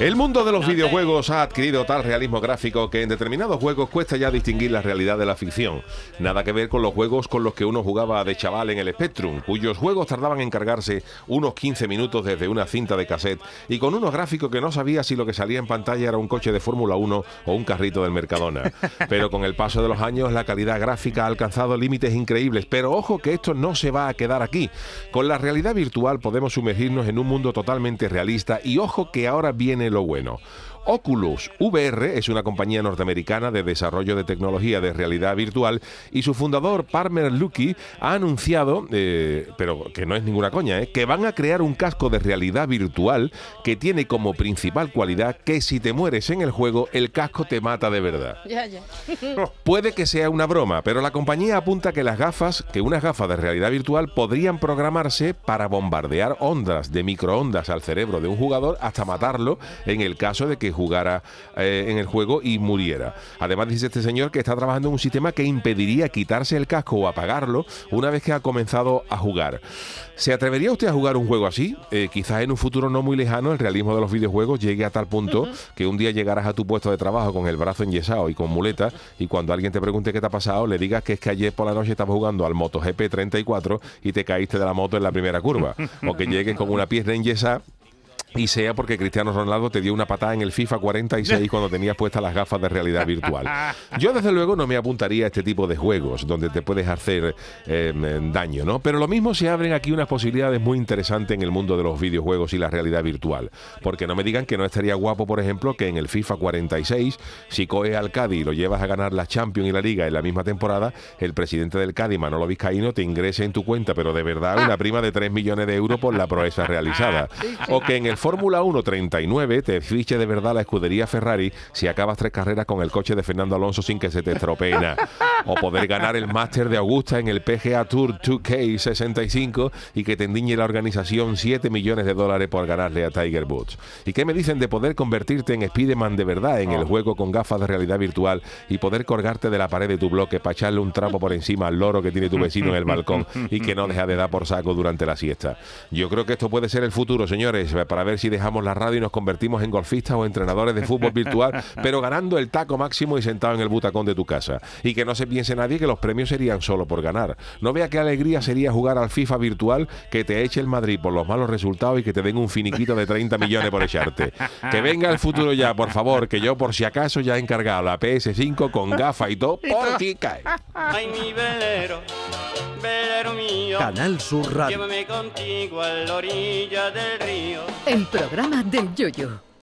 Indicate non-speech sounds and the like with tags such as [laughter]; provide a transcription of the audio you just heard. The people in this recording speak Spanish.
El mundo de los videojuegos ha adquirido tal realismo gráfico que en determinados juegos cuesta ya distinguir la realidad de la ficción. Nada que ver con los juegos con los que uno jugaba de chaval en el Spectrum, cuyos juegos tardaban en cargarse unos 15 minutos desde una cinta de cassette y con unos gráficos que no sabía si lo que salía en pantalla era un coche de Fórmula 1 o un carrito del Mercadona. [laughs] Pero con el paso de los años la calidad gráfica ha alcanzado límites increíbles. Pero ojo que esto no se va a quedar aquí. Con la realidad virtual podemos sumergirnos en un mundo totalmente realista y ojo que ahora viene lo bueno. Oculus VR es una compañía norteamericana de desarrollo de tecnología de realidad virtual y su fundador, Parmer Lucky, ha anunciado, eh, pero que no es ninguna coña, eh, que van a crear un casco de realidad virtual que tiene como principal cualidad que si te mueres en el juego, el casco te mata de verdad. [laughs] Ya, ya. Puede que sea una broma, pero la compañía apunta que las gafas, que unas gafas de realidad virtual podrían programarse para bombardear ondas de microondas al cerebro de un jugador hasta matarlo en el caso de que jugara eh, en el juego y muriera. Además dice este señor que está trabajando en un sistema que impediría quitarse el casco o apagarlo una vez que ha comenzado a jugar. ¿Se atrevería usted a jugar un juego así? Eh, quizás en un futuro no muy lejano el realismo de los videojuegos llegue a tal punto que un día llegarás a tu puesto de trabajo con el brazo enyesado y con muleta y cuando alguien te pregunte qué te ha pasado le digas que es que ayer por la noche estabas jugando al MotoGP 34 y te caíste de la moto en la primera curva. [laughs] O que llegues con una pierna enyesada y sea porque Cristiano Ronaldo te dio una patada en el FIFA 46 cuando tenías puestas las gafas de realidad virtual. [laughs] Yo desde luego no me apuntaría a este tipo de juegos donde te puedes hacer eh, daño, ¿no? Pero lo mismo se abren aquí unas posibilidades muy interesantes en el mundo de los videojuegos y la realidad virtual. Porque no me digan que no estaría guapo, por ejemplo, que en el FIFA 46, si coges al Cádiz y lo llevas a ganar la Champions y la Liga en la misma temporada, el presidente del Cádiz, Manolo Vizcaíno, te ingrese en tu cuenta, pero de verdad una prima de 3 millones de euros por la proeza realizada. [laughs] O que en el Fórmula 1 39 te fiche de verdad la escudería Ferrari si acabas tres carreras con el coche de Fernando Alonso sin que se te estropee nada. O poder ganar el máster de Augusta en el PGA Tour 2K65 y que te endiñe la organización 7 millones de dólares por ganarle a Tiger Woods. ¿Y qué me dicen de poder convertirte en Spiderman de verdad en el juego con gafas de realidad virtual y poder colgarte de la pared de tu bloque para echarle un trapo por encima al loro que tiene tu vecino en el balcón y que no deja de dar por saco durante la siesta? Yo creo que esto puede ser el futuro, señores, para ver si dejamos la radio y nos convertimos en golfistas o entrenadores de fútbol virtual, [laughs] pero ganando el taco máximo y sentado en el butacón de tu casa. Y que no se piense nadie que los premios serían solo por ganar. No vea qué alegría sería jugar al FIFA virtual que te eche el Madrid por los malos resultados y que te den un finiquito de 30 millones por echarte. Que venga el futuro ya, por favor, que yo por si acaso ya he encargado la PS5 con gafa y todo [laughs] por ti cae. [laughs] Ay, mi velero, velero mío, Canal Sur Radio. llévame contigo a la orilla del río. Programa del Yoyo.